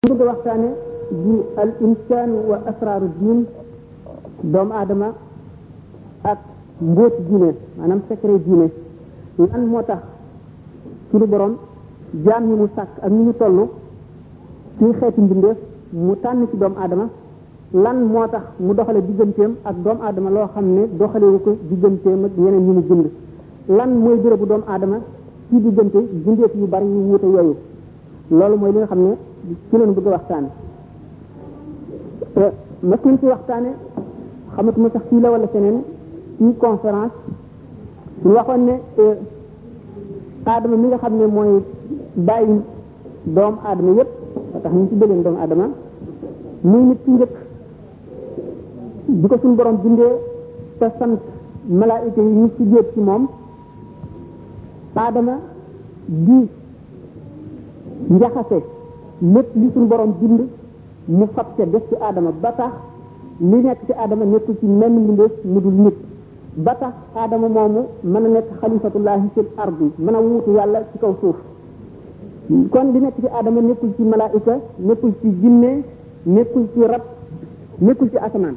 ñu bëgg a waxtaane di al insaan wa asraaru diin doomu aadama ak mbóoti diine maanaam secret diine lan moo tax suñu borom jaam ñi mu sàkk ak ñu ñu toll ci xeeti mbindeef mu tànn ci doomu aadama lan moo tax mu doxale digganteem ak doomu aadama loo xam ne doxalewu ko digganteem ak ñeneen ñu mu bind lan mooy bérébu doomu aadama ci diggante bindeef yu bari yu wuute yooyu loolu mooy li nga xam ne ci leen bëgg a waxtaane te mas nañ ci waxtaane xamatuma sax fii la wala feneen ci conférence ñu waxoon ne aadama mi nga xam ne mooy bàyyi doomu aadama yépp ba tax ñu ci bëleen doomu aadama muy nit ci njëkk bi ko suñu borom bindee te sant malaayika yi ñu ci jéet ci moom aadama di njaxase lépp li suñu borom bind mu fab ca def ci aadama ba tax li nekk ci aadama nekkul ci menn mbindeef mu dul nit ba tax aadama moomu mën a nekk xalifatullahi fil ardi mën a wuutu yàlla ci kaw suuf kon li nekk ci aadama nekkul ci malaayika nekkul ci jinne nekkul ci rab nekkul ci asamaan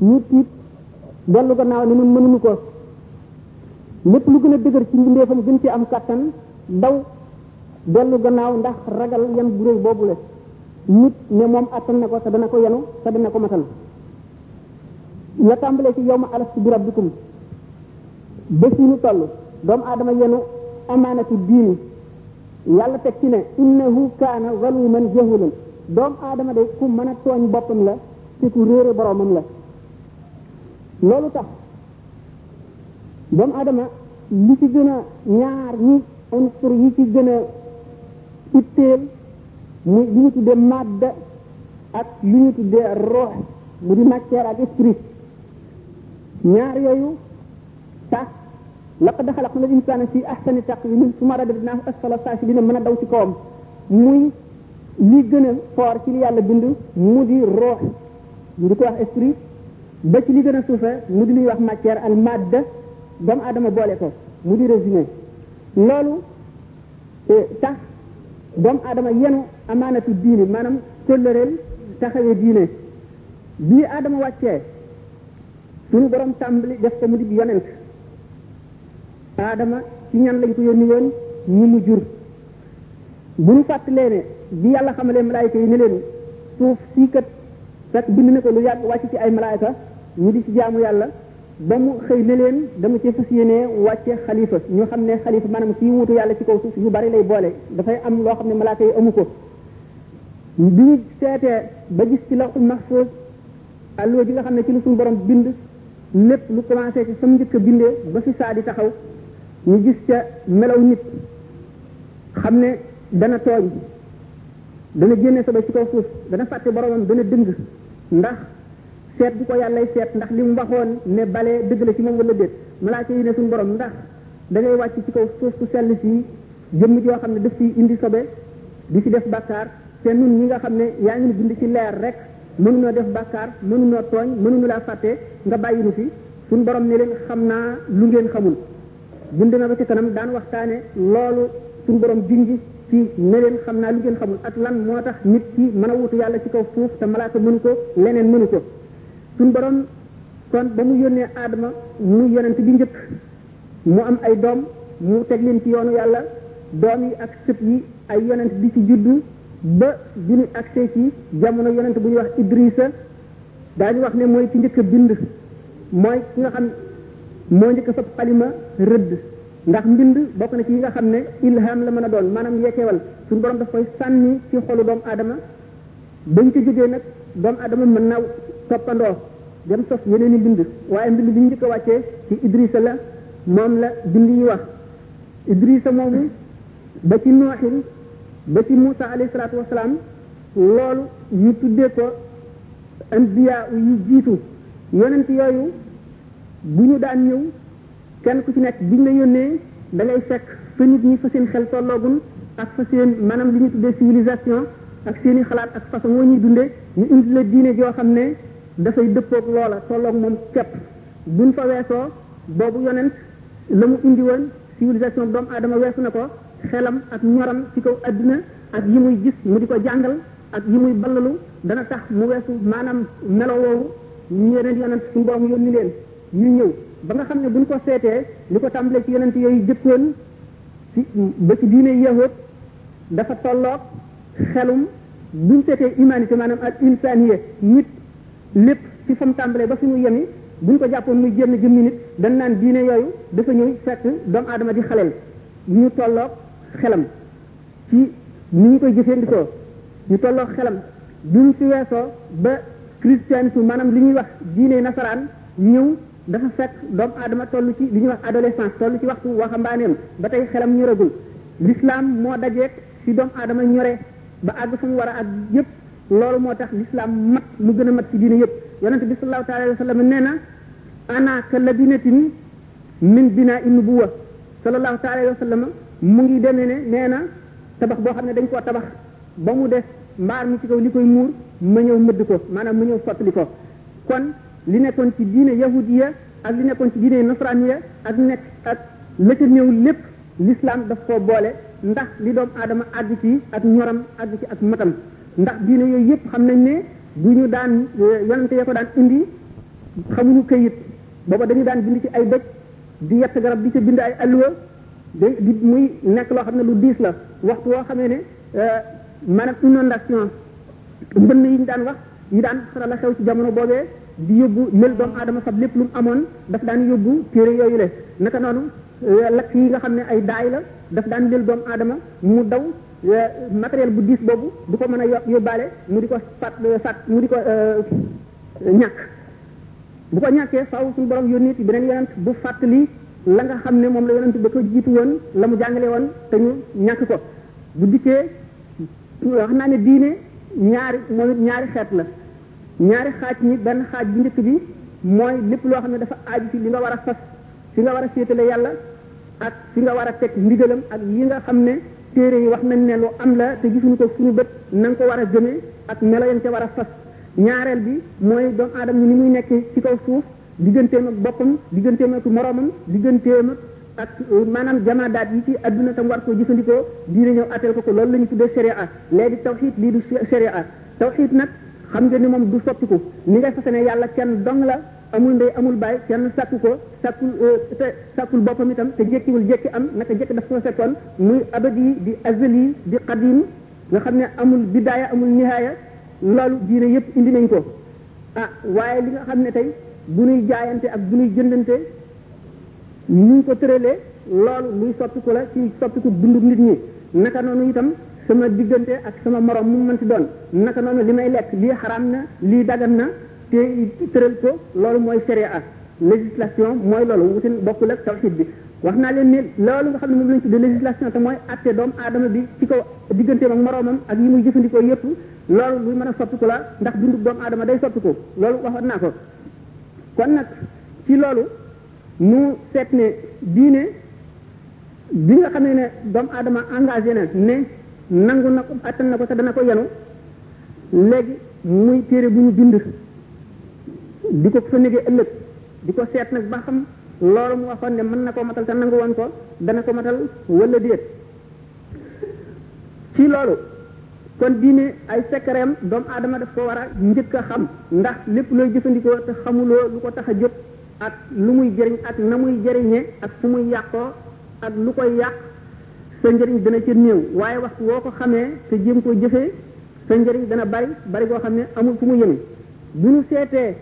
ñu tiit dellu gannaaw ne nun mënuñu ko lépp lu gën a dëgër ci mbindeefam gën ci am kàttan daw dellu gannaaw ndax ragal yan bu réy boobu la nit ne moom attan na ko te dana ko yenu te dana ko matal la tàmbalee ci yow ma alastu bi rabbikum bés yi ñu toll doomu aadama yenu amaanatu diini yàlla teg ci ne innahu kaana zaluman jahulan doomu aadama de ku mën a tooñ boppam la te ku réere boromam la loolu tax doomu adama li ci gën a ñaar ñi unsur yi ci gën a itteel muy li ñu tuddee madda ak li ñu tuddee rox mu di matière ak esprit ñaar yooyu tax laqad xalaqna al-insaana fi ahsani taqwiim summa radadnaahu asfala saafiliina mën a daw ci kawam muy li gën a foor ci li yàlla bind mu di roox ñu di ko wax esprit ba ci li gën a suufe mu di li ñuy wax matière al madda doomu aadama boole ko mu di résumé loolu tax doomu aadama yenu amaanatu diine maanaam kóllëreel taxawee diine bii aadama wàccee suñu borom tàmbali def ko mu di yonent aadama ci ñan lañ ko yónni woon ñi mu jur bu ñu fàttalee ne bi yàlla xamalee malaayika yi ne leen suuf sii kat fekk bind na ko lu yàgg wàcc ci ay malaayika ñu di ci jaamu yàlla ba mu xëy ne leen dama ci fas yéenee wàcce xalifa ñu xam ne xalifa maanaam kii wuutu yàlla ci kaw suuf yu bari lay boole dafay am loo xam ne malaaka yi amu ko bi ñu seetee ba gis ci lawhul mahfuz alluwa ji nga xam ne ci lu suñu borom bind lépp lu commencé ci fa mu njëkk a bindee ba fi saa di taxaw ñu gis ca melaw nit xam ne dana tooñ dana génne sobe ci kaw suuf dana fàtte boromam dana dëng ndax seet bu ko yàllay seet ndax li mu waxoon ne bale dëgg la ci moom wala déet malaaka yi ne suñu borom ndax da ngay wàcc ci kaw suuf su sell si jëmm joo xam ne daf fi indi sobe di fi def bàkkaar te nun ñi nga xam ne yaa ngi bind ci leer rek mënunoo def bàkkaar mënunoo tooñ mënunu laa fàtte nga bàyyi nu fi suñ borom ne leen xam naa lu ngeen xamul buñ demee ba ci kanam daan waxtaane loolu suñ borom junj ci ne leen xam naa lu ngeen xamul ak lan moo tax nit ki mën a wutu yàlla ci kaw suuf te malaaka mënu ko leneen mënu ko suñ borom kon ba mu yónnee aadama mu yonent bi njëkk mu am ay doom mu teg leen ci yoonu yàlla doom yi ak sët yi ay yonent di ci juddu ba bi ñu agsee ci jamono yonent bu ñuy wax Idrissa daañu wax ne mooy ci njëkk a bind mooy ki nga xam moo njëkk a fab xalima rëdd ndax mbind bokk na ci yi nga xam ne ilham la mën a doon maanaam yeekeewal suñu borom daf koy sànni ci xolu doomu aadama bañ ko jógee nag doomu adama mën naa toppandoo dem sos yeneen i bind waaye mbind bi ñu njëkk a wàccee ci Idrissa la moom la bind yi wax Idrissa moomu ba ci nooxin ba ci Moussa alayhi salaatu wasalaam loolu ñu tuddee ko anbiya yu jiitu yonent yooyu bu ñu daan ñëw kenn ku ci nekk biñ la yónnee da ngay fekk fa nit ñi fa seen xel tolloogun ak fa seen maanaam li ñu tuddee civilisation ak seen i xalaat ak façon woo ñuy dundee ñu indi la diine joo xam ne dafay dëppoog loola tolloog moom képp buñ fa weesoo boobu yonent la mu indi woon civilisation doomu aadama weesu na ko xelam ak ñoram ci kaw adduna ak yi muy gis mu di ko jàngal ak yi muy ballalu dana tax mu weesu maanaam melo woowu ñu yeneen yonent suñu borom yónni leen ñu ñëw ba nga xam ne buñ ko seetee li ko tàmbalee ci yonent yooyu jëkkoon ci ba ci diine yahud dafa tolloog xelum buñ seetee humanité maanaam ak insaniye nit lépp ci fa mu tàmbalee ba fi mu yemi buñ ko jàppoon muy génn jëmmi nit dañ naan diine yooyu dafa ñëw fekk doomu aadama di xaleel ñu tolloog xelam ci ni ñu koy jëfandikoo ñu tolloo xelam bi mu ci weesoo ba christianisme maanaam li ñuy wax diine nasaraan ñëw dafa fekk doomu aadama toll ci li ñuy wax adolescence toll ci waxtu waxambaaneem ba tey xelam ñoragul l'islam moo dajeek fi doomu aadama ñore ba àgg fa mu war a àgg yépp loolu moo tax l'islam mat mu gën a mat ci diine yépp yonente bi sallallahu taala alayhi wa sallam nee na ana ka labinatin min binaa in nubuwa sallallahu taala alayhi wa sallam mu ngi demee ne nee na tabax boo xam ne dañ koo tabax ba mu des mbaar mi ci kaw li koy muur ma ñëw mëdd ko maanaam ma ñëw sottali ko kon li nekkoon ci diine yahudiya ak li nekkoon ci diine nasraniya ak nekk ak la ca néew lépp l'islam daf koo boole ndax li doom aadama àgg ci ak ñoram àgg ci ak matam ndax diine yooyu yëpp xam nañ ne bu ñu daan yonante ya ko daan indi xamuñu këyit booba dañu daan bind ci ay dëj di yett garab di ca bind ay alluwa day di muy nekk loo xam ne lu diis la waxtu woo xamee ne maanaam inondation mbënn yi ñu daan wax yi daan xara la xew ci jamono boobee di yóbbu lël doomu aadama fab lépp lu mu amoon daf daan yóbbu téere yooyu le naka noonu lakk yi nga xam ne ay daay la daf daan lël doomu aadama mu daw matériel bu diis boobu du ko mën a yóbbaale mu di ko fat fat mu di ko ñàkk bu ko ñàkkee faaw suñu borom yónni ci beneen yonent bu fàttali la nga xam ne moom la yonent ba ko jiitu woon la mu jàngale woon te ñu ñàkk ko bu dikkee wax naa ne diine ñaari moom it ñaari xeet la ñaari xaaj ñi benn xaaj bu njëkk bi mooy lépp loo xam ne dafa aaju ci li nga war a fas fi nga war a féetale yàlla ak fi nga war a teg ndigalam ak yi nga xam ne téere yi wax nañ ne lu am la te gisuñu ko suñu bët na nga ko war a gëmee ak melo yan ca war a fas ñaareel bi mooy doomu aadama ni muy nekk ci kaw suuf digganteem ak boppam digganteem ak moroomam digganteem ak ak maanaam jamaadaat yi ci adduna tam war koo jëfandikoo diine ñëw atteel ko ko loolu la ñu tuddee sharia léegi tawxiid lii du sharia tawxiid nag xam nga ni moom du soppiku ni nga fase ne yàlla kenn dong la amul ndey amul baay kenn sàkku ko sàkkul te sàkkul boppam itam te jékkiwul jékki am naka jékki daf ko fekkoon muy abadi di azali di qadim nga xam ne amul bidaaya amul nihaaya loolu diine yëpp indi nañ ko ah waaye li nga xam ne tey bu nuy jaayante ak bu nuy jëndante ñu ko tëralee loolu luy soppiku la ci soppiku dundu nit ñi naka noonu itam sama diggante ak sama morom mu mën si doon naka noonu li may lekk lii xaraam na lii dagan na te tëral ko loolu mooy sharia législation mooy loolu wutin bokkul ak tawxid bi wax naa leen ne loolu nga xam ne moom lañ tuddee législation te mooy atte doomu aadama bi ci kaw digganteem ak moroomam ak yi muy jëfandikoo yëpp loolu luy mën a soppiku la ndax dundu doomu aadama day soppiku loolu waxoon naa ko kon nag ci loolu nu seet ne diine bi nga xamee ne doomu aadama engagé na ne nangu na ko attan na ko te dana ko yenu léegi muy téere bu ñu bind di ko fa négee ëllëg di ko seet nag ba xam loolu mu waxoon ne mën na ko matal te nangu woon ko dana ko matal wala déet ci loolu kon diine ay sekkareem doomu aadama daf ko war a njëkk a xam ndax lépp looy jëfandikoo te xamuloo lu ko tax a jóg ak lu muy jëriñ ak na muy jëriñe ak fu muy yàqoo ak lu koy yàq sa njëriñ dana ca néew waaye waxtu woo ko xamee te jéem koo jëfee sa njëriñ dana bari bari koo xam ne amul fu mu yëme bu ñu seetee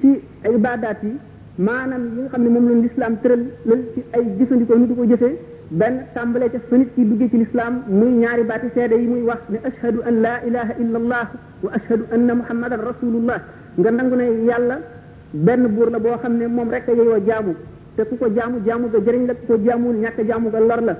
ci ibaadaat yi maanaam yi nga xam ne moom la lislaam tëral la ci ay jëfandikoo ñu di ko jëfee benn tàmbalee ca fa nit ki duggee ci lislaam muy ñaari baati seede yi muy wax ne ashhadu an laa ilaha illa allah wa ashhadu anna muhammadan rasulullah nga nangu ne yàlla benn buur la boo xam ne moom rek a yeyoo jaamu te ku ko jaamu jaamu ga jëriñ la ku ko jaamuwul ñàkk jaamu ga lor la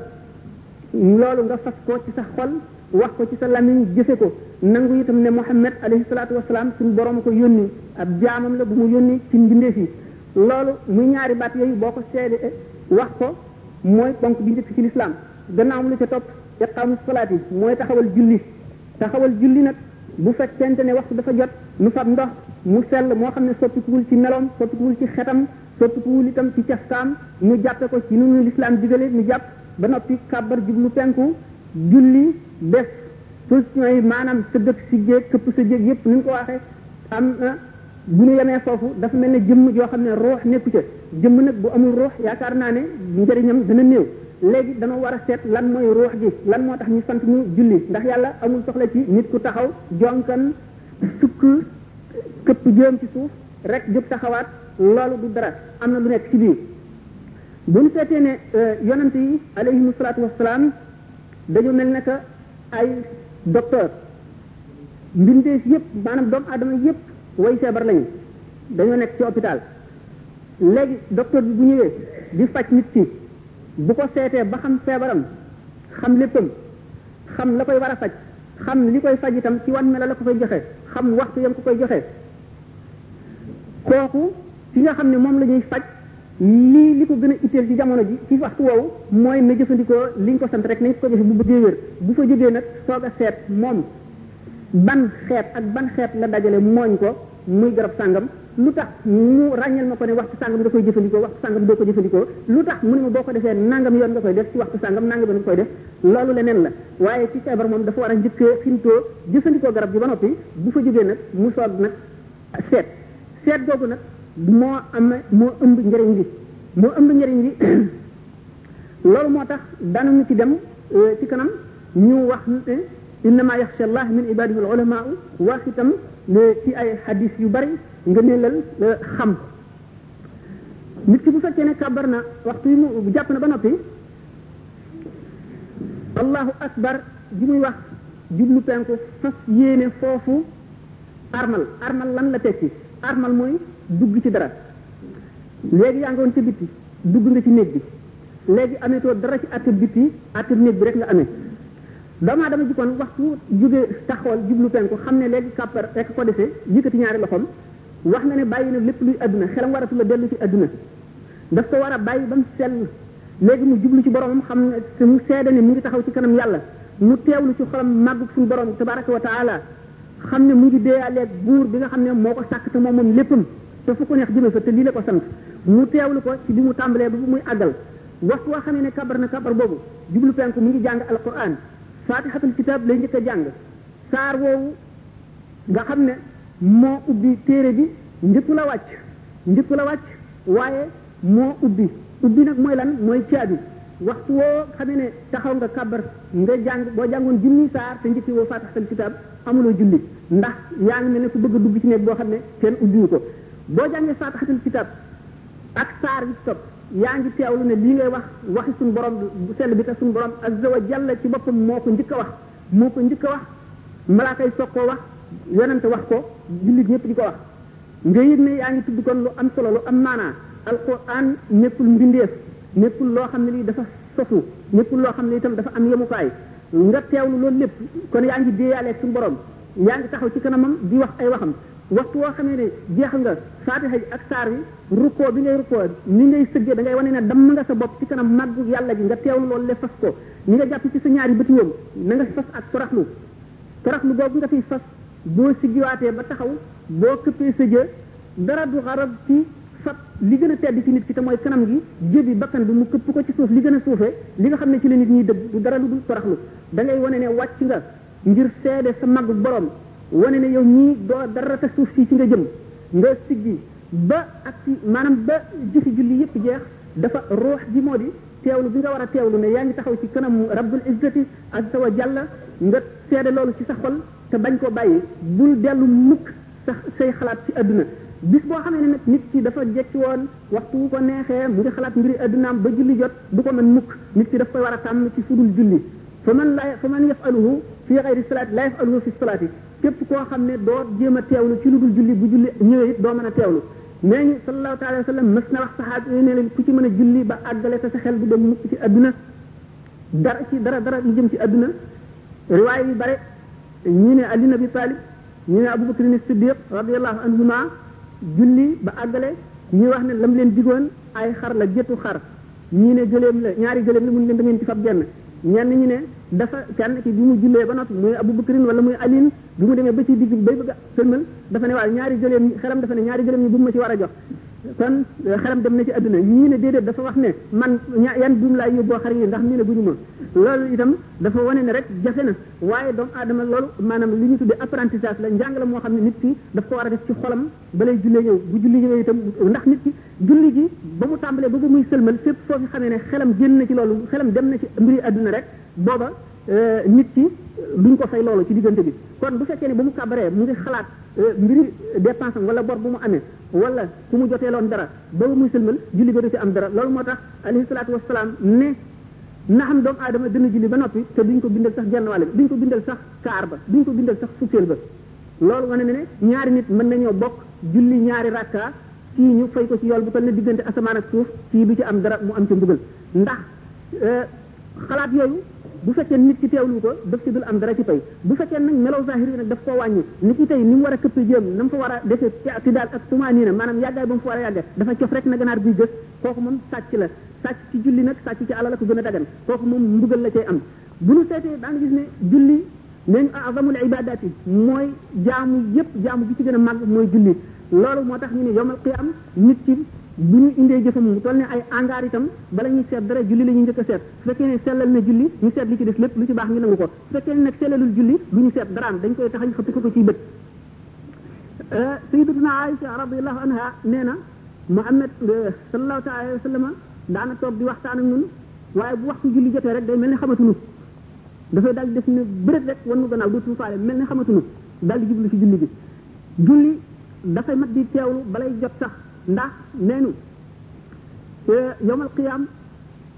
loolu nga fas ko ci sa xol wax ko ci sa lamiñ jëfe ko nangu itam ne Muhammad alayhi salaatu wasalaam suñu borom ko yónni ab jaamam la bu mu yónni ci mbindeef yi loolu muy ñaari baat yooyu boo ko seede wax ko mooy ponk bi njëkk ci lislaam gannaaw lu ca topp iqaamu salaat yi mooy taxawal julli taxawal julli nag bu fekkente ne waxtu dafa jot nu fab ndox mu sell moo xam ne soppikuwul ci meloom soppikuwul ci xetam soppikuwul itam ci cafkaam ñu jàppe ko ci nu ñu lislaam digale ñu jàpp ba noppi kàbbar jublu penku julli def position yi maanaam sa dëkk si jéeg këpp sa jéeg yépp ni ñu ko waxee am na bu ñu yemee foofu dafa mel ne jëmm joo xam ne ruux nekku ca jëmm nag bu amul ruux yaakaar naa ne njëriñam dana néew léegi dana war a seet lan mooy ruux gi lan moo tax ñu sant ñu julli ndax yàlla amul soxla ci nit ku taxaw jonkan sukk këpp jëm ci suuf rek jóg taxawaat loolu du dara am na lu nekk ci biir bu ñu seetee ne yonent yi alayhimu salaatu wasalaam dañu mel ne que ay docteur mbindeef yëpp maanaam doomu aadama yëpp way feebar lañu dañoo nekk ci hôpital léegi docteur bi bu ñëwee di faj nit ki bu ko seetee ba xam feebaram xam léppam xam la koy war a faj xam li koy faj itam ci wan melo la ko koy joxe xam waxtu yam ko koy joxe kooku ki nga xam ne moom la ñuy faj lii li ko gën a itteel ci jamono ji ci waxtu woowu mooy na jëfandikoo liñ ko sant rek nañ ko jëfe bu bëggee wér bu fa jógee nag soog a seet moom ban xeet ak ban xeet la dajale mooñ ko muy garab sàngam lu tax mu ràññal ma ko ne waxtu sàngam nga koy jëfandikoo waxtu sàngam doo ko jëfandikoo lu tax mu ne ma boo ko defee nangam yoon nga koy def ci waxtu sàngam nangam yoon nga koy def loolu leneen la waaye ci feebar moom dafa war a njëkkee xintoo jëfandikoo garab gi ba noppi bu fa jógee nag mu soog nag seet seet googu nag moo am moo ëmb njëriñ li moo ëmb njëriñ li loolu moo tax daanañu ci dem ci kanam ñu wax ne innama yaxsha allah min ibadihi al ulama wax itam ci ay hadis yu bari nga ne lal xam nit ki bu fekkee ne kàbbar na waxtu yi mu jàpp na ba noppi allahu akbar ji muy wax jublu penku fas yéene foofu armal armal lan la tekki armal mooy dugg ci dara léegi yaa ngi woon ci bitti dugg nga ci néeg bi léegi ameetoo dara ci àtte bitti àtte néeg bi rek nga amee doomu aadama ji kon waxtu jóge taxawal jublu penku xam ne léegi kàppar rek ko defee yëkkati ñaari loxoom wax na ne bàyyi na lépp luy adduna xelam waratu la dellu ci adduna daf ko war a bàyyi ba mu sell léegi mu jublu ci boromam xam ne te mu seede ne mu ngi taxaw ci kanam yàlla mu teewlu ci xolam màggug suñu borom tabaraka wa taala xam ne mu ngi déeyaaleeg buur bi nga xam ne moo ko sàkk te moom moom léppam te fu ko neex jëme fa te lii la ko sant mu teewlu ko ci bi mu tàmbalee ba bu muy àggal waxtu waa xamee ne kabar na kabar boobu jublu penku mu ngi jàng alquran fatihatul kitab lay njëkk a jàng saar woowu nga xam ne moo ubbi téere bi njëkku la wàcc njëkku la wàcc waaye moo ubbi ubbi nag mooy lan mooy caabi waxtu woo xamee ne taxaw nga kàbbar nga jàng boo jàngoon junni saar te njëkki woo faatixatal kitaab amuloo julli ndax yaa ngi mel ne ku bëgg a dugg ci nekk boo xam ne kenn ubbiwu ko boo jàngee faatixatal kitaab ak saar bi ci topp yaa ngi teewlu ne lii ngay wax waxi suñu borom bu sell bi te suñu borom azza wa jalla ci boppam moo ko njëkk a wax moo ko njëkk a wax malaaka yi soog koo wax yonente wax ko jullit ñëpp di ko wax nga yëg ne yaa ngi tudd kon lu am solo lu am maanaa alquran nekkul mbindeef nekkul loo xam ne lii dafa sosu nekkul loo xam ne itam dafa am yemukaay nga teewlu loolu lépp kon yaa ngi déeyaaleeg suñu borom yaa ngi taxaw ci kanamam di wax ay waxam waxtu woo xamee ne jeex nga faatiha ji ak saar wi rukkoo bi ngay rukkoo ni ngay sëggee da ngay wane ne damm nga sa bopp ci kanam màggu yàlla ji nga teewlu loolu le fas ko ni nga jàpp ci sa ñaari bëti yoom na nga fas ak toraxlu toraxlu googu nga fiy fas boo siggiwaatee ba taxaw boo këppee sa jë dara du xarab ci fab li gën a tedd ci nit ki te mooy kanam gi jëbi bakkan bi mu këpp ko ci suuf li gën a suufee li nga xam ne ci la nit ñi dëgg du dara lu dul toraxlu da ngay wane ne wàcc nga ngir seede sa mag borom wane ne yow ñii doo dara te suuf si ci nga jëm nga siggi ba ak ci maanaam ba jëfi julli yëpp jeex dafa ruux ji moo di teewlu bi nga war a teewlu ne yaa ngi taxaw ci kanamu rabbul izzati azza wa jalla nga seede loolu ci sa xol te bañ ko bàyyi bul dellu mukk sax say xalaat ci àdduna bis boo xamee ne nag nit ki dafa jekki woon waxtu wu ko neexee mu ngi xalaat mbiri addunaam ba julli jot du ko mën mukk nit ki daf koy war a tàmm ci fudul julli fa man la fa man yafaluhu fi xayri salaati la yafaluhu fi salaati képp koo xam ne doo jéem a teewlu ci lu dul julli bu julli ñëwee it doo mën a teewlu nee ñu sallallahu taala wa sallam mës na wax saxaab yi ne leen ku ci mën a julli ba àggale te sa xel du dem mukk ci adduna dara ci dara dara lu jëm ci adduna riwaay yu bare ñii ne Ali Nabi Talib ñii ne Abu Bakr Siddiq radiyallahu anhuma julli ba àggale ñii wax ne lam leen digoon ay xar la géttu xar ñii ne gëléem la ñaari gëléem la mun leen da ngeen ci fab genn ñenn ñi ne dafa kenn ci bi mu jullee ba noppi muy Abu Bakrin wala muy Alin bi mu demee ba ci digg bay bëgg a sëlmal dafa ne waaw ñaari gëléem ñi xelam dafa ne ñaari gëléem ñi bu ma ci war a jox kon xelam dem na ci adduna ñii ne déedéet dafa wax ne man ña yan buum laay yóbboo xar yi ndax mii ne guñu ma loolu itam dafa wane ne rek jafe na waaye doomu aadama loolu maanaam li ñu tuddee apprentissage la njàng la moo xam ne nit ki daf ko war a def ci xolam balay jullee ñëw bu julli ñëwee itam ndax nit ki julli gi ba mu tàmbalee ba ba muy sëlmal fépp foofu xamee ne xelam génn na ci loolu xelam dem na ci mbiri adduna rek booba nit ki duñ ko fay loolu ci diggante bi kon bu fekkee ne ba mu kàbbaree mu ngi xalaat mbiri dépense am wala bor bu mu amee wala ku mu jotee loon dara ba muy sëlmal julli ba du ci am dara loolu moo tax alayhi salaatu wasalaam ne na xam doomu aadama dana julli ba noppi te duñ ko bindal sax genn wàll bi duñ ko bindal sax kaar ba duñ ko bindal sax fukkeel ba loolu wane ne ne ñaari nit mën nañoo bokk julli ñaari rakka kii ñu fay ko ci yool bu toll ne diggante asamaan ak suuf kii du ci am dara mu am ci mbugal ndax xalaat yooyu bu fekkee nit ki teewlu ko daf ci dul am dara ci pay bu fekkee nag melaw zahir yi nag daf koo wàññi nit ki tey ni mu war a këppe jëm na mu fa war a defee ci daal ak tumaaniina maanaam yàggaay ba mu fa war a yàgga dafa cof rek na ganaar guy gës kooku moom sàcc la sàcc ci julli nag sàcc ci alal la ko gën a dagan kooku moom mbugal la cay am bu ñu seetee daan gis ne julli neen azamul ibadat yi mooy jaamu yépp jaamu bi ci gën a màgg mooy julli loolu moo tax ñu ne yowmal qiyam nit ki bu ñu indee jëfam mu toll ne ay angaar itam bala ñuy seet dara julli la ñuy njëkk a seet su fekkee ne sellal na julli ñu seet li ci des lépp lu ci baax ñu nangu ko su fekkee ne nag sellalul julli du ñu seet daraam dañ koy taxañ xëpp ko ko ciy bët sayyidatuna Aïcha radiyallahu anha nee na Muhammad sallallahu taala alayhi wa sallam daana toog di waxtaan ak ñun waaye bu waxtu julli jotee rek day mel ni xamatuñu dafay daal di def ne bërët rek wan nu gannaaw dootuñu faale mel ne xamatuñu daal di jublu ci julli bi julli dafay mat di teewlu balay jot sax ndax nee nu yowmal qiyaam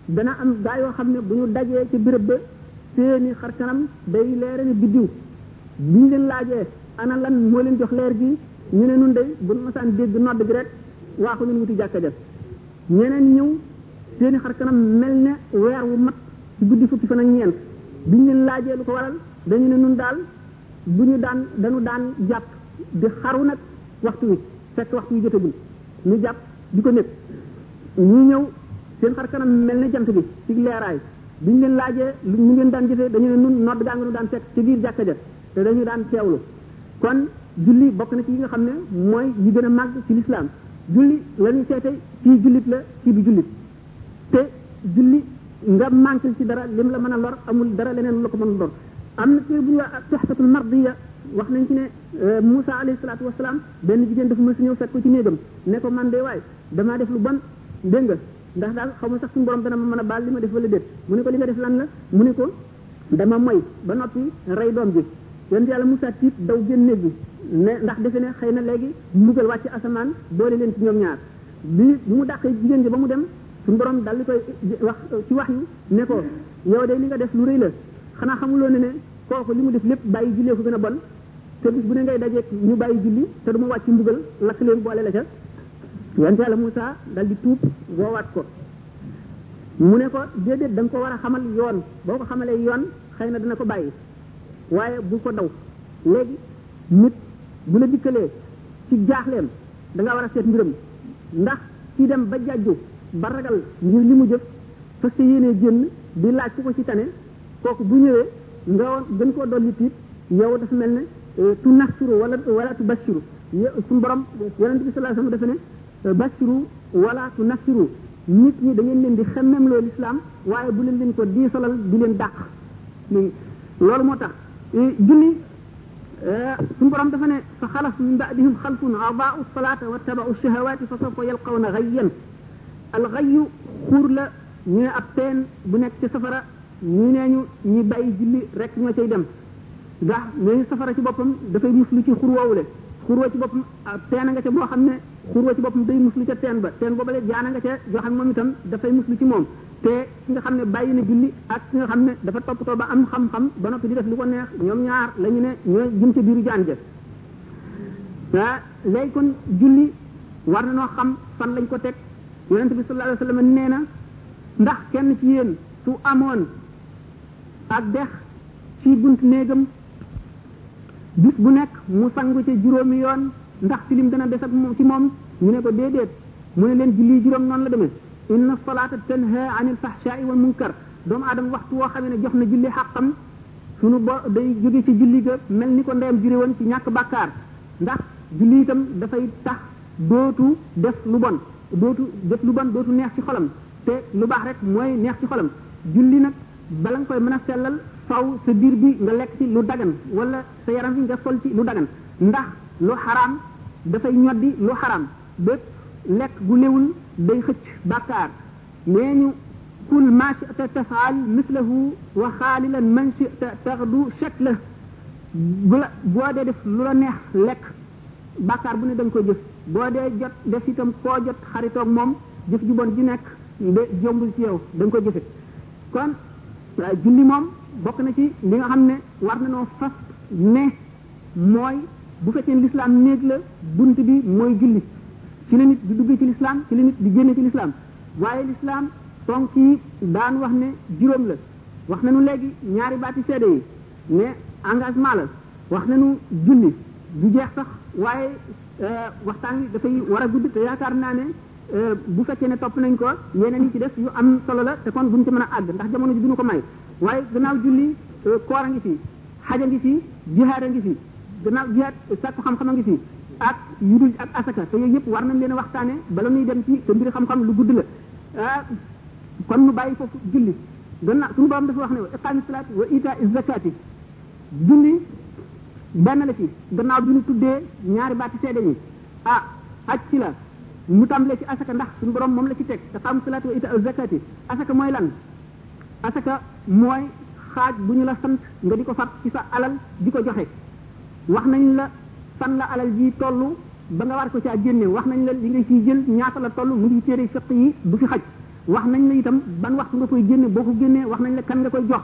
dana am gaa yoo xam ne bu ñu dajee ci béréb ba seeni xar kanam day leere ni biddiw bi ñu leen laajee ana lan moo leen jox leer gi ñu ne nun day bu nu masaan dégg nodd gi rek waaxu nun wuti jàkka ja ñeneen ñëw seeni xar kanam mel ne weer wu mat ci guddi fukki fan ak ñeent biñ leen laajee lu ko waral dañu ne nun daal bu ñu daan dañu daan jàpp di xaru nag waxtu wi fekk waxtu wi jotagul ñu jàpp di ko nekk ñu ñëw seen xar kanam mel ne jant bi ci leeraay biñ leen laajee lu ñu ngeen daan jëfee dañu ne nun nodd gaa nga nu daan fekk ci biir jàkka ja te dañu daan teewlu kon julli bokk na ci yi nga xam ne mooy yi gën a màgg ci lislaam julli la ñuy seete kii jullit la kii du jullit te julli nga manquil ci dara lim la mën a lor amul dara leneen lu la ko mën a lor am na téere bu ñuy wax tuhfatul mardiya wax nañ ci ne Moussa alayhi salaatu wasalaam benn jigéen dafa mës a ñëw fekk ko ci néegam ne ko man de waay damaa def lu bon dégg nga ndax daal xaw ma sax suñu borom dana ma mën a baal li ma def wala déet mu ne ko li nga def lan la mu ne ko dama moy ba noppi rey doom ji yonent yàlla Moussa tiit daw génn néeg bi ne ndax defe ne xëy na léegi mbugal wàcc asamaan boole leen ci ñoom ñaar bi bi mu dàqee jigéen ji ba mu dem suñu borom dal di koy wax ci wax yu ne ko yow de li nga def lu rëy la xanaa xamuloo ne ne kooku li mu def lépp bàyyi jullee ko gën a bon te bis bu ne ngay dajeeg ñu bàyyi julli te du ma wàcc mbugal lakk leen boole la ca yonte yàlla Moussa dal di tuub woowaat ko mu ne ko déedéet da nga ko war a xamal yoon boo ko xamalee yoon xëy na dina ko bàyyi waaye bu ko daw léegi nit bu la dikkalee ci jaaxleem da nga war a seet mbiram ndax ci dem ba jàjju ba ragal ngir li mu jëf parce que yéenee génn di laaj ku ko ci tane kooku bu ñëwee nga woon gën koo dolli tiit yow dafa mel ne eh, tu naxturu wala wala tu basiru yo- suñu borom yonente bi sallallahu alayhi wasallam dafa ne eh, basiru wala tu naxturu nit ñi da ngeen leen di xemmem loo lislaam waaye bu leen leen ko diisalal di leen dàq léegi loolu moo tax eh, junni suñu borom dafa ne fa xalaf min baadihim xalfun adaau salaata wa tabaau shahawaati fa sawfa yalqawna gayyan al gayyu xuur la ñu ne ab teen bu nekk ci safara ñu nee ñu ñi bàyyi julli rek ñoo cay dem ndax nee ñu safara ci boppam dafay muslu ci xur woowule xur wa ci boppam ab teen nga ca boo xam ne xur wa ci boppam day muslu ca teen ba teen boobale jaana nga ca joo xam ne moom itam dafay muslu ci moom te ki nga xam ne bàyyi na julli ak ki nga xam ne dafa toppatoo ba am xam-xam ba noppi di def lu ko neex ñoom ñaar la ñu ne ñoo jëm ca biiru jaan ja ah léegi kon julli war na noo xam fan lañ ko teg yonente bi sallallahu alayhi wa sallam nee na ndax kenn ci yéen su amoon ak dex ci bunt néegam bis bu nekk mu sangu ca juróomi yoon ndax tilim dana des ak moom ci moom ñu ne ko déedéet mu ne leen julli juróom noonu la demee inna salaata tanha anil fahshaai wal munkar doomu aadama waxtu woo xamee ne jox na julli xàqam sunu bo day jóge ci julli ga mel ni ko ndeyam jure woon ci ñàkk bàkkaar ndax julli itam dafay tax dootu def lu bon dootu def lu bon dootu neex ci xolam te lu baax rek mooy neex ci xolam julli nag bala nga koy mën a sellal faw sa biir bi nga lekk ci lu dagan wala sa yaram bi nga sol ci lu dagan ndax lu xaraam dafay ñoddi lu xaraam bépp lekk gu newul day xëcc bàkkaar nee ñu kul ma chita tafaal mislahu wa xaalilan man chita taxdu chet la bu la boo dee def lu la neex lekk bàkkaar bu ne da nga ko jëf boo dee jot def itam koo jot xaritoog moom jëf ju bon ji nekk de jombul ci yow da nga ko jëfe kon julli moom bokk na ci li nga xam ne war na noo fas ne mooy bu fekkee lislaam néeg la bunt bi mooy julli ci la nit di duggee ci lislaam ci la nit di génne ci lislaam waaye lislaam ponk yi daan wax ne juróom la wax nañu léegi ñaari baati seede yi ne engagement la wax nañu julli du jeex sax waaye waxtaan wi dafay war a gudd te yaakaar naa ne bu fekkee ne topp nañ ko yeneen yi ci def yu am solo la te kon buñ ci mën a àgg ndax jamono ji duñu ko may waaye gannaaw julli koor a ngi fi xaj a ngi fi jihaad a ngi fi gannaaw jihaad sàkku xam-xam a ngi fi ak yu dul ak asaka te yooyu yëpp war nañ leen a waxtaane bala nuy dem ci te mbiri xam-xam lu gudd la ah kon nu bàyyi foofu julli gannaaw suñu borom dafa wax ne wa iqaami salaati wa itaa zakaati julli benn la ci gannaaw bi ñu tuddee ñaari baati seede ñi ah aj ci la mu tàmbalee ci asaka ndax suñu borom moom la ci teg te xam salaat wa ita zakati asaka mooy lan asaka mooy xaaj bu ñu la sant nga di ko fab ci sa alal di ko joxe wax nañ la fan la alal ji toll ba nga war ko caa génne wax nañ la li nga ciy jël ñaata la toll mu ngi téere fiq yi du fi xaj wax nañ la itam ban waxtu nga koy génne boo ko génnee wax nañ la kan nga koy jox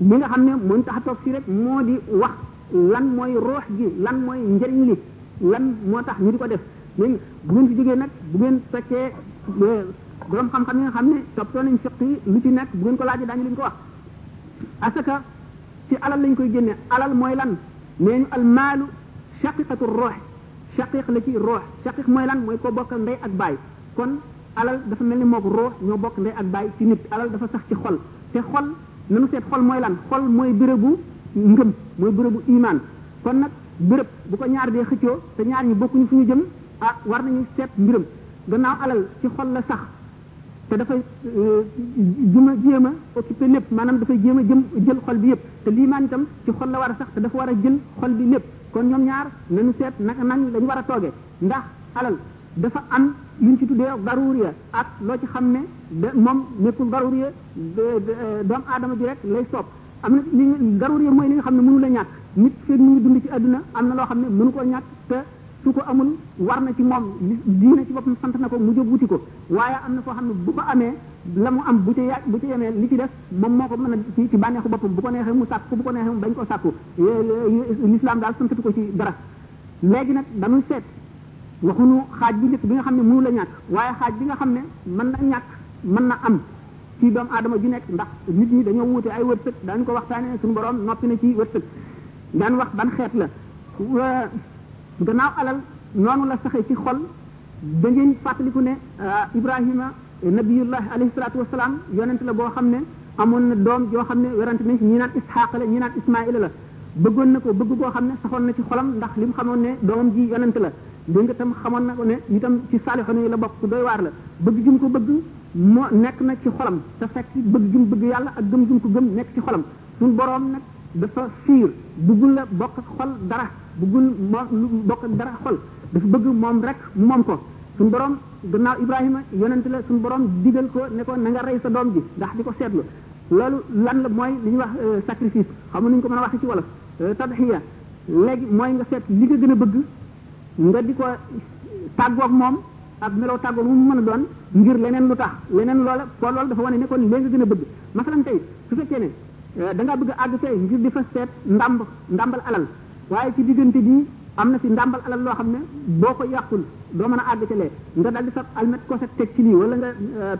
li nga xam ne mën tax a toog fii rek moo di wax lan mooy roox gi lan mooy njëriñ li lan moo tax ñu di ko def léegi bu ngeen ci jógee nag bu ngeen fekkee borom xam-xam yi nga xam ne toppatoo nañ fiq yi lu ci nekk bu ngeen ko laajee daañu leen ko wax asaka ci alal lañ koy génne alal mooy lan nee ñu al maalu shaqiqatu ruux shaqiq la ci ruux shaqiq mooy lan mooy ko bokk ndey ak baay kon alal dafa mel ni moog ruux ñoo bokk ndey ak baay ci nit alal dafa sax ci xol te xol nanu seet xol mooy lan xol mooy bérébu ngëm mooy bérébu iman kon nag béréb bu ko ñaar dee xëccoo te ñaar ñi bokkuñu fu ñu jëm ah war nañu seet mbiram gannaaw alal ci xol la sax te dafay juma jéem a occupé lépp maanaam dafay jéem a jëm jël xol bi yëpp te liimaan itam ci xol la war a sax te dafa war a jël xol bi lépp kon ñoom ñaar nañu seet naka nan lañu war a toogee ndax alal dafa am lu ñu ci tuddee daruriya ak loo ci xam ne de moom nekkul daruriya doomu aadama ji rek lay soob am na li daruriya mooy li nga xam ne mënu la ñàkk nit feeg mu ngi dund ci àdduna am na loo xam ne mënu koo ñàkk te su ko amul war na ci moom li diine ci boppam sant na ko mu jóg wuti ko waaye am na foo xam ne bu ko amee la mu am bu ci ya bu ci yemee li ci def moom moo ko mën a ci ci bànneexu boppam bu ko neexee mu sàkk ko bu ko neexee mu bañ ko sàkku l'islam daal santatu ko ci dara léegi nag dañuy seet waxuñu xaaj bi njëkk bi nga xam ne mënu la ñàkk waaye xaaj bi nga xam ne mën na ñàkk mën na am ci doomu aadama ju nekk ndax nit ñi dañoo wuute ay wërsëg daañu ko waxtaanee suñu borom noppi na ci wërsëg daan wax ban xeet la gannaaw alal noonu la saxee ci xol da ngeen fàttaliku ne Ibrahima nabiyullah alayhi salaatu wasalaam yonent la boo xam ne amoon na doom joo xam ne werante nañ ñi naan Isxaaq la ñi naan Ismaila la bëggoon na ko bëgg koo xam ne saxoon na ci xolam ndax li mu xamoon ne doomam ji yonent la dégg nga tam xamoon na ko ne itam ci saalixoon yi la bokk ku doy waar la bëgg gi mu ko bëgg moo nekk na ci xolam te fekk bëgg gi mu bëgg yàlla ak gëm gi mu ko gëm nekk ci xolam suñ boroom nag dafa fiir bëggul la bokk ak xol dara bëggul moom lu bokk ak dara xol dafa bëgg moom rek moom ko suñ boroom gannaaw Ibrahima yonent la suñ boroom digal ko ne ko na nga rey sa doom ji ndax di ko seetlu loolu lan la mooy li ñuy wax sacrifice xam nañu ko mën a waxee ci wolof tadhiya léegi mooy nga seet li nga gën a bëgg nga di ko tàggoog moom ak melaw tàggoog mu mën a doon ngir leneen lu tax leneen loola foo loolu dafa wane ne kon léegi gën a bëgg masalan tey su fekkee ne da ngaa bëgg a àgg fee ngir di fa seet ndàmb ndàmbal alal waaye ci diggante bi am na si ndàmbal alal loo xam ne boo ko yàqul doo mën a àgg ca lee nga dal di fab almet ko sa teg ci lii wala nga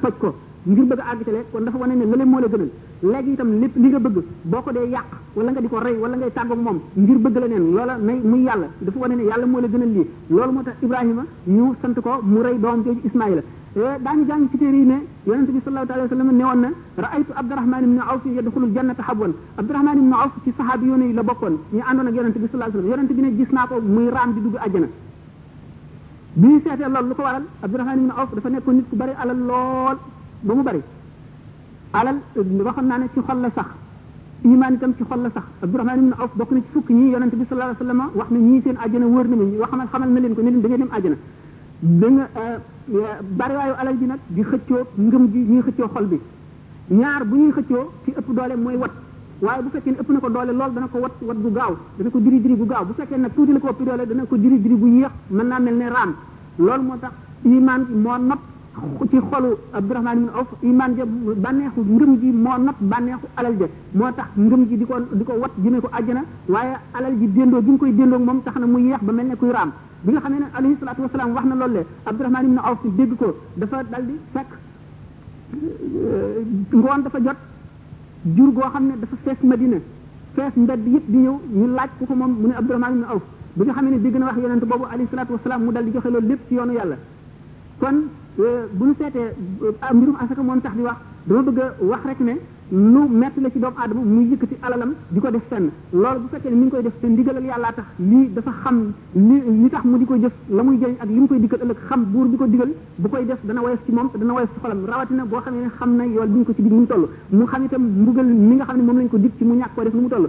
toj ko ngir bëgg a àgg ca lee kon dafa wane ne lële moo la gënal léegi itam lépp li nga bëgg boo ko dee yàq wala nga di ko rey wala ngay tàggoog moom ngir bëgg la neen loola nay muy yàlla dafa wane ne yàlla moo la gënal lii loolu moo tax ibrahima ñu sant ko mu rey doom jooju ismaila daañu jàng ci téere yi ne yonente bi sallallahu alayhi wa sallam ne woon na raaytu abdurahman ibni awf yadxulul jannata habwan abdurahman ibni awf ci saxaabi yoon yi la bokkoon ñu àndoon ak yonente bi sallallahu alayhi wa sallam yonente bi ne gis naa ko muy raam di dugg àjjana bi ñu seetee loolu lu ko waral abdurahman ibni awf dafa nekkoon nit ku bari alal lool ba mu bari alal waxoon naa ne ci xol la sax iman itam ci xol la sax abdourahman ibn awf bokk na ci fukk ñi yonente bi sallallahu alayhi wasallam wax ne ñii seen àjjana wóor na ma ñi wax xamal xamal na leen ko ne leen da ngeen dem àjjana da nga bariwaayu alal ji nag di xëccoo ngëm ji ñuy xëccoo xol bi ñaar bu ñuy xëccoo ci ëpp doole mooy wat waaye bu fekkee ne ëpp na ko doole lool dana ko wat wat bu gaaw dana ko diri diri bu gaaw bu fekkee nag tuuti la ko ëpp doole dana ko diri diri bu yéex mën naa mel ne raam loolu moo tax iman moo not ci xolu Abdurahmaan ibn Awf iman ja bànneexu ngëm ji moo not bànneexu alal ja moo tax ngëm ji di ko di ko wat jëmee ko àjjana waaye alal ji déndoo gi mu koy déndoo moom tax na mu yeex ba mel ne kuy raam bi nga xamee ne alayhi salaatu wasalaam wax na loolu le Abdurahmaan ibn Awf dégg ko dafa dal di fekk ngoon dafa jot jur goo xam ne dafa fees Madina fees mbedd yëpp di ñëw ñu laaj ku ko moom mu ne Abdurahmaan ibn Awf bi nga xamee ne dégg na wax yonent boobu alayhi salaatu wasalaam mu dal di joxe loolu lépp ci yoonu yàlla kon bu ñu seetee mbirum asaka moom tax di wax dama bëgg a wax rek ne lu metti la ci doomu aadama muy yëkkati alalam di ko def fenn loolu bu fekkee ne mi ngi koy def te ndigalal yàllaa tax lii dafa xam li li tax mu di ko jëf la muy jëriñ ak li mu koy dikkal ëllëg xam buur bi ko digal bu koy def dana woyof ci moom te dana woyof ci xolam rawatina boo xam ne xam na yool bi ñu ko ci dig mu toll mu xam itam mbugal mi nga xam ne moom lañ ko dig ci mu ñàkk koo def nu mu toll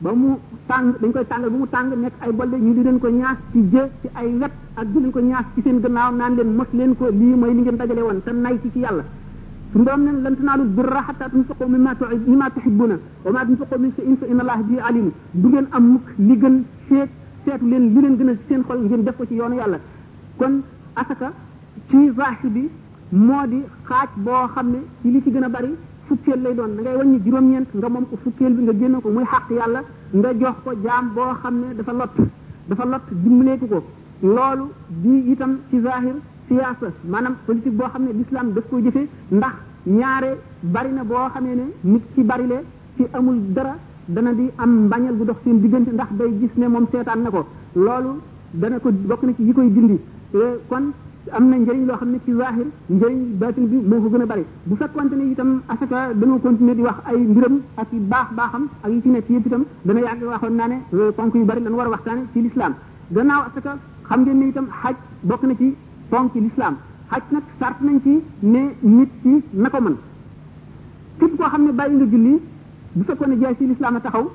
ba mu tàng dañ koy tàngal ba mu tàng nekk ay bolde ñu di leen ko ñaas ci jë ci ay wet ak di leen ko ñaas ci seen gannaaw naan leen mos leen ko lii mooy li ngeen dajale woon te nay ci ci yàlla suñu doom nen lan tanaalul birra hatta tunfiqu mimma tu mimma tuhibbuna wa ma tunfiqu min shay'in fa inna allaha bihi alim du ngeen am mukk li gën seet seetu leen li leen gën a seen xol ngeen def ko ci yoonu yàlla kon asaka ci zahir bi moo di xaaj boo xam ne ci li ci gën a bari fukkeel lay doon da ngay wàññi juróom-ñeent nga moom ko fukkeel bi nga génne ko muy xaq yàlla nga jox ko jaam boo xam ne dafa lott dafa lott dimbaleeku ko loolu di itam ci zahir siyaasa maanaam politique boo xam ne l'islam daf ko jëfe ndax ñaare bari na boo xamee ne nit ci bari le ci amul dara dana di am mbañeel bu dox seen diggante ndax day gis ne moom seetaan na ko loolu dana ko bokk na ci yi koy dindi kon am na njëriñ loo xam ne ci zahir njëriñ baatin bi moo ko gën a bari bu fekkonte ne itam asaka dañoo continuer di wax ay mbiram ak i baax baaxam ak yi ci nekk yëpp itam dana yàgg waxoon naa ne ponk yu bari lañu war a waxtaane ci lislaam gannaaw asaka xam ngeen ne itam xaj bokk na ci ponk ci lislaam xaj nag sart nañ ci ne nit ki na ko mën képp koo xam ne bàyyi nga julli bu fekkoon ne jaay si lislaam a taxaw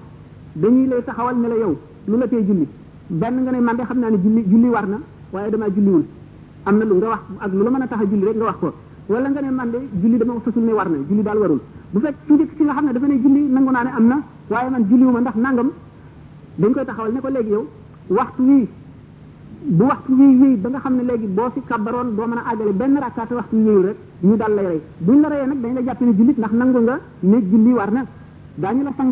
dañuy lay taxawal ne la yow lu la tee julli benn nga ne man de xam naa ne julli julli war na waaye damaa julliwul am na lu nga wax ak lu la mën a tax a julli rek nga wax ko wala nga ne man de julli dama fasul ne war na julli daal warul bu fekk su njëkk si nga xam ne dafa ne julli nangu naa ne am na waaye man julliwuma ndax nangam dañ koy taxawal ne ko léegi yow waxtu wii bu waxtu wi yëy ba nga xam ne léegi boo fi kàbbaroon doo mën a àggale benn rakkaat waxtu wi yëyul rek ñu dal lay rey buñ la reyee nag dañ la jàpp ne jullit ndax nangu nga ne julli war na daañu la sang